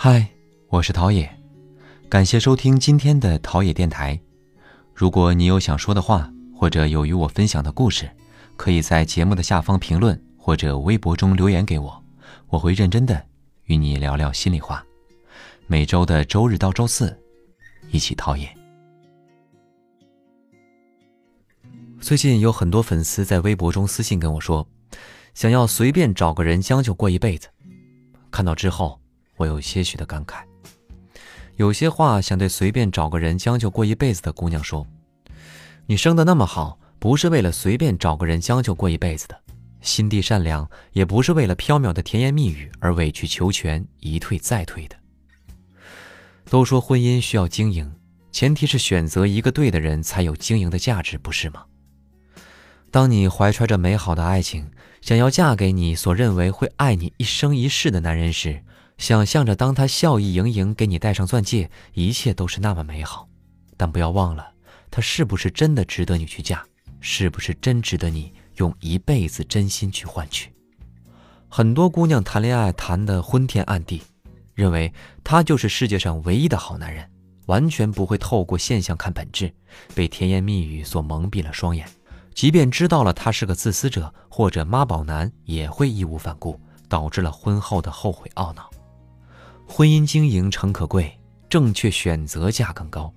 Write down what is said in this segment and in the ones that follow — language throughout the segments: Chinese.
嗨，我是陶冶，感谢收听今天的陶冶电台。如果你有想说的话，或者有与我分享的故事，可以在节目的下方评论或者微博中留言给我，我会认真的与你聊聊心里话。每周的周日到周四，一起陶冶。最近有很多粉丝在微博中私信跟我说，想要随便找个人将就过一辈子。看到之后。我有些许的感慨，有些话想对随便找个人将就过一辈子的姑娘说：你生的那么好，不是为了随便找个人将就过一辈子的；心地善良，也不是为了缥缈的甜言蜜语而委曲求全、一退再退的。都说婚姻需要经营，前提是选择一个对的人才有经营的价值，不是吗？当你怀揣着美好的爱情，想要嫁给你所认为会爱你一生一世的男人时，想象着，当他笑意盈盈给你戴上钻戒，一切都是那么美好。但不要忘了，他是不是真的值得你去嫁？是不是真值得你用一辈子真心去换取？很多姑娘谈恋爱谈得昏天暗地，认为他就是世界上唯一的好男人，完全不会透过现象看本质，被甜言蜜语所蒙蔽了双眼。即便知道了他是个自私者或者妈宝男，也会义无反顾，导致了婚后的后悔懊恼。婚姻经营诚可贵，正确选择价更高。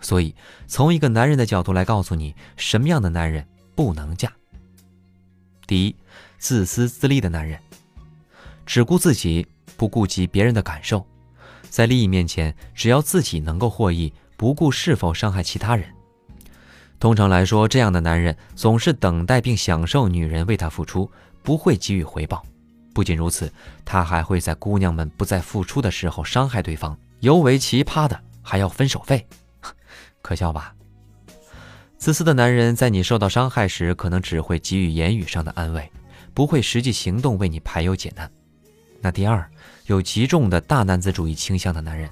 所以，从一个男人的角度来告诉你，什么样的男人不能嫁。第一，自私自利的男人，只顾自己，不顾及别人的感受，在利益面前，只要自己能够获益，不顾是否伤害其他人。通常来说，这样的男人总是等待并享受女人为他付出，不会给予回报。不仅如此，他还会在姑娘们不再付出的时候伤害对方。尤为奇葩的，还要分手费，可笑吧？自私的男人在你受到伤害时，可能只会给予言语上的安慰，不会实际行动为你排忧解难。那第二，有极重的大男子主义倾向的男人。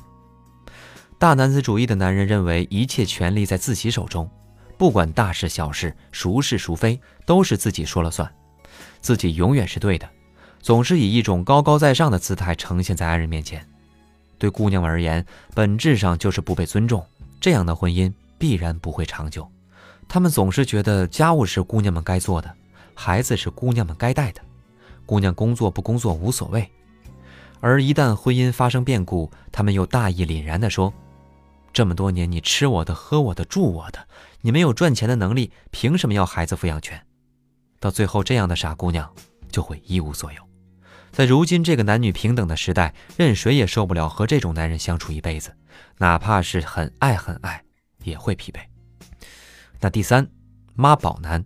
大男子主义的男人认为一切权利在自己手中，不管大事小事、孰是孰非，都是自己说了算，自己永远是对的。总是以一种高高在上的姿态呈现在爱人面前，对姑娘们而言，本质上就是不被尊重。这样的婚姻必然不会长久。他们总是觉得家务是姑娘们该做的，孩子是姑娘们该带的，姑娘工作不工作无所谓。而一旦婚姻发生变故，他们又大义凛然地说：“这么多年你吃我的、喝我的、住我的，你没有赚钱的能力，凭什么要孩子抚养权？”到最后，这样的傻姑娘就会一无所有。在如今这个男女平等的时代，任谁也受不了和这种男人相处一辈子，哪怕是很爱很爱，也会疲惫。那第三，妈宝男，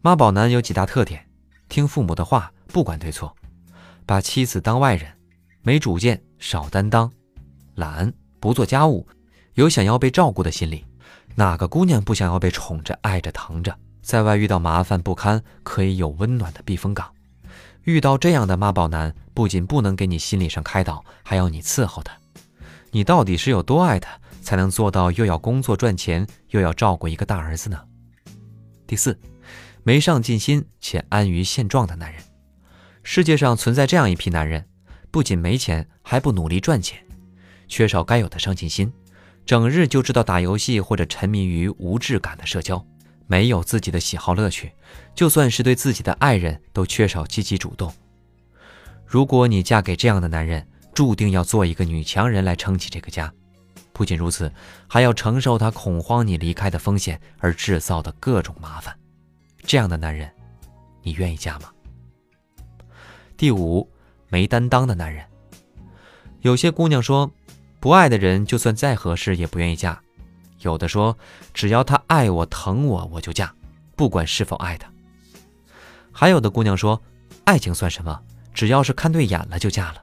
妈宝男有几大特点：听父母的话，不管对错，把妻子当外人，没主见，少担当，懒，不做家务，有想要被照顾的心理。哪个姑娘不想要被宠着、爱着、疼着？在外遇到麻烦不堪，可以有温暖的避风港。遇到这样的妈宝男，不仅不能给你心理上开导，还要你伺候他。你到底是有多爱他，才能做到又要工作赚钱，又要照顾一个大儿子呢？第四，没上进心且安于现状的男人。世界上存在这样一批男人，不仅没钱，还不努力赚钱，缺少该有的上进心，整日就知道打游戏或者沉迷于无质感的社交。没有自己的喜好乐趣，就算是对自己的爱人，都缺少积极主动。如果你嫁给这样的男人，注定要做一个女强人来撑起这个家。不仅如此，还要承受他恐慌你离开的风险而制造的各种麻烦。这样的男人，你愿意嫁吗？第五，没担当的男人。有些姑娘说，不爱的人就算再合适也不愿意嫁。有的说，只要他爱我、疼我，我就嫁，不管是否爱他。还有的姑娘说，爱情算什么？只要是看对眼了就嫁了。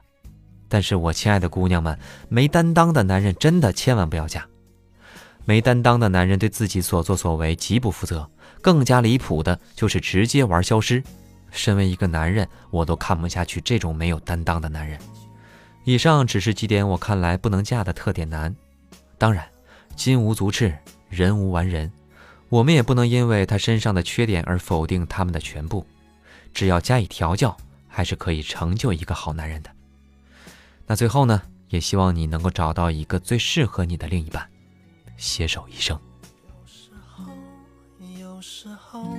但是我亲爱的姑娘们，没担当的男人真的千万不要嫁。没担当的男人对自己所作所为极不负责，更加离谱的就是直接玩消失。身为一个男人，我都看不下去这种没有担当的男人。以上只是几点我看来不能嫁的特点男，当然。金无足赤，人无完人，我们也不能因为他身上的缺点而否定他们的全部。只要加以调教，还是可以成就一个好男人的。那最后呢，也希望你能够找到一个最适合你的另一半，携手一生。有时候，有时候，